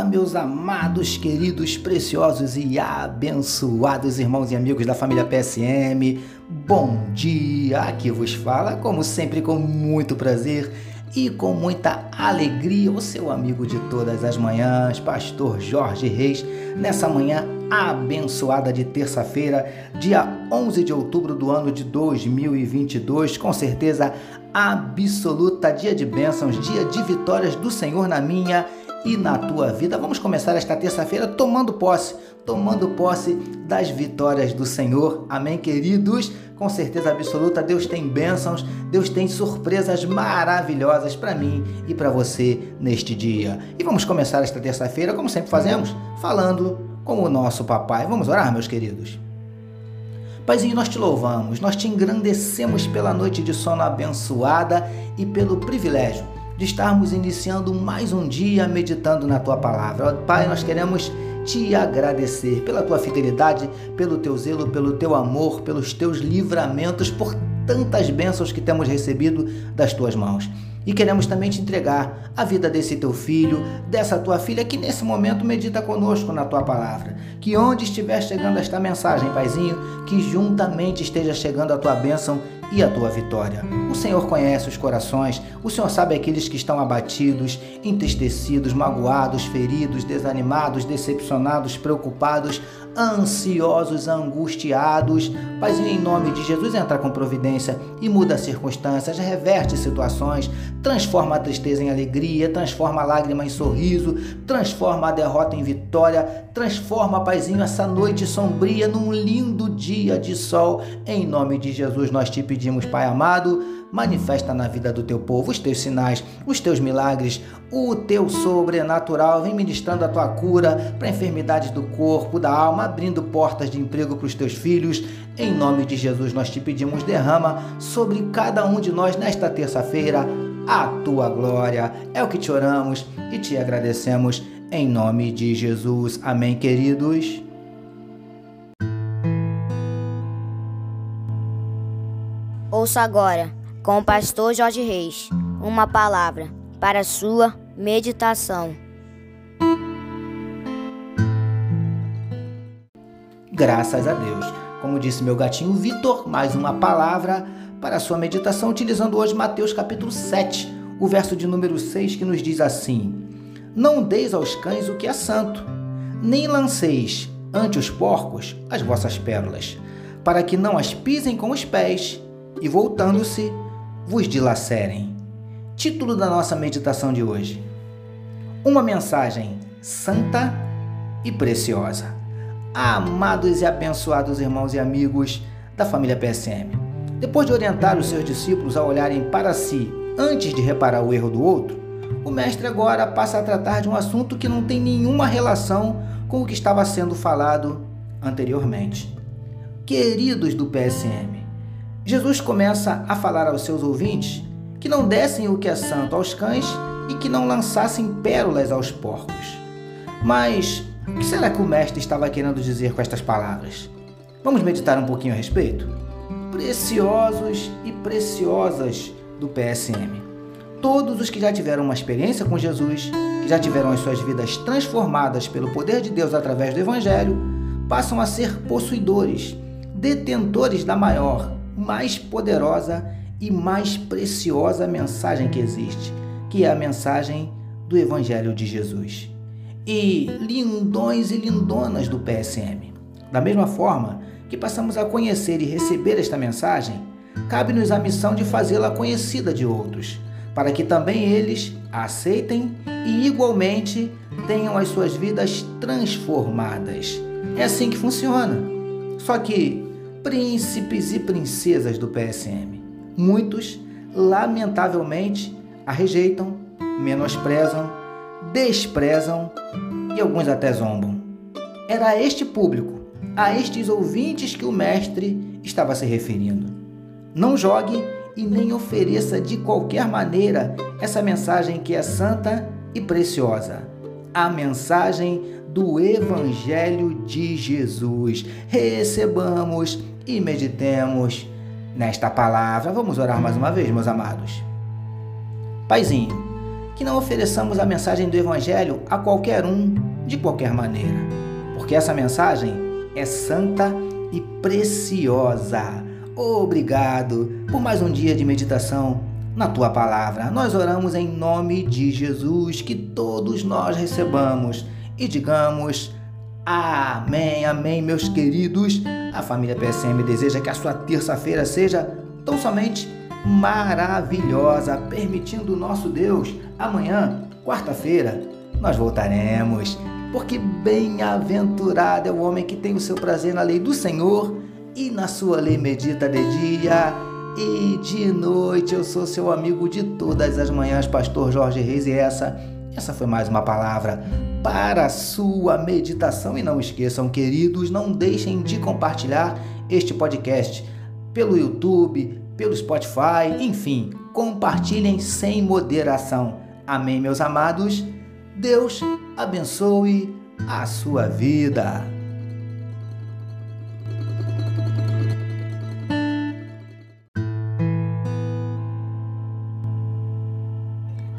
Fala, meus amados, queridos, preciosos e abençoados irmãos e amigos da família PSM. Bom dia! Aqui vos fala, como sempre, com muito prazer e com muita alegria, o seu amigo de todas as manhãs, Pastor Jorge Reis, nessa manhã abençoada de terça-feira, dia 11 de outubro do ano de 2022, com certeza absoluta, dia de bênçãos, dia de vitórias do Senhor na minha e na tua vida. Vamos começar esta terça-feira tomando posse, tomando posse das vitórias do Senhor. Amém, queridos? Com certeza absoluta, Deus tem bênçãos, Deus tem surpresas maravilhosas para mim e para você neste dia. E vamos começar esta terça-feira, como sempre fazemos, falando com o nosso papai. Vamos orar, meus queridos. Paizinho, nós te louvamos, nós te engrandecemos pela noite de sono abençoada e pelo privilégio de estarmos iniciando mais um dia meditando na tua palavra. Pai, nós queremos te agradecer pela tua fidelidade, pelo teu zelo, pelo teu amor, pelos teus livramentos, por tantas bênçãos que temos recebido das tuas mãos. E queremos também te entregar a vida desse teu filho, dessa tua filha que nesse momento medita conosco na tua palavra. Que onde estiver chegando esta mensagem, Paizinho, que juntamente esteja chegando a tua bênção e a tua vitória. O Senhor conhece os corações, o Senhor sabe aqueles que estão abatidos, entristecidos, magoados, feridos, desanimados, decepcionados, preocupados, ansiosos, angustiados. Paizinho, em nome de Jesus, entra com providência e muda as circunstâncias, reverte situações, transforma a tristeza em alegria, transforma a lágrima em sorriso, transforma a derrota em vitória, transforma, Paizinho, essa noite sombria num lindo dia de sol. Em nome de Jesus, nós te pedimos, Pai amado manifesta na vida do teu povo os teus sinais, os teus milagres, o teu sobrenatural. Vem ministrando a tua cura para enfermidades do corpo, da alma, abrindo portas de emprego para os teus filhos. Em nome de Jesus, nós te pedimos, derrama sobre cada um de nós nesta terça-feira a tua glória. É o que te oramos e te agradecemos. Em nome de Jesus. Amém, queridos. Ouça agora com o pastor Jorge Reis, uma palavra para sua meditação. Graças a Deus. Como disse meu gatinho Vitor, mais uma palavra para sua meditação, utilizando hoje Mateus capítulo 7, o verso de número 6, que nos diz assim: Não deis aos cães o que é santo, nem lanceis ante os porcos as vossas pérolas, para que não as pisem com os pés, e voltando-se, vos dilacerem. Título da nossa meditação de hoje: Uma mensagem santa e preciosa. Amados e abençoados irmãos e amigos da família PSM, depois de orientar os seus discípulos a olharem para si antes de reparar o erro do outro, o mestre agora passa a tratar de um assunto que não tem nenhuma relação com o que estava sendo falado anteriormente. Queridos do PSM, Jesus começa a falar aos seus ouvintes que não dessem o que é santo aos cães e que não lançassem pérolas aos porcos. Mas o que será que o mestre estava querendo dizer com estas palavras? Vamos meditar um pouquinho a respeito? Preciosos e preciosas do PSM. Todos os que já tiveram uma experiência com Jesus, que já tiveram as suas vidas transformadas pelo poder de Deus através do Evangelho, passam a ser possuidores, detentores da maior mais poderosa e mais preciosa mensagem que existe, que é a mensagem do Evangelho de Jesus. E lindões e lindonas do PSM. Da mesma forma que passamos a conhecer e receber esta mensagem, cabe-nos a missão de fazê-la conhecida de outros, para que também eles aceitem e igualmente tenham as suas vidas transformadas. É assim que funciona. Só que príncipes e princesas do PSM. Muitos, lamentavelmente, a rejeitam, menosprezam, desprezam e alguns até zombam. Era a este público, a estes ouvintes que o mestre estava se referindo. Não jogue e nem ofereça de qualquer maneira essa mensagem que é santa e preciosa. A mensagem do Evangelho de Jesus. Recebamos e meditemos nesta palavra. Vamos orar mais uma vez, meus amados. Paizinho, que não ofereçamos a mensagem do Evangelho a qualquer um, de qualquer maneira, porque essa mensagem é santa e preciosa. Obrigado por mais um dia de meditação na tua palavra. Nós oramos em nome de Jesus, que todos nós recebamos e digamos amém, amém, meus queridos. A família PSM deseja que a sua terça-feira seja tão somente maravilhosa, permitindo o nosso Deus. Amanhã, quarta-feira, nós voltaremos, porque bem-aventurado é o homem que tem o seu prazer na lei do Senhor e na sua lei medita de dia e de noite. Eu sou seu amigo de todas as manhãs, pastor Jorge Reis, e essa essa foi mais uma palavra para a sua meditação e não esqueçam, queridos, não deixem de compartilhar este podcast pelo YouTube, pelo Spotify, enfim, compartilhem sem moderação. Amém, meus amados. Deus abençoe a sua vida.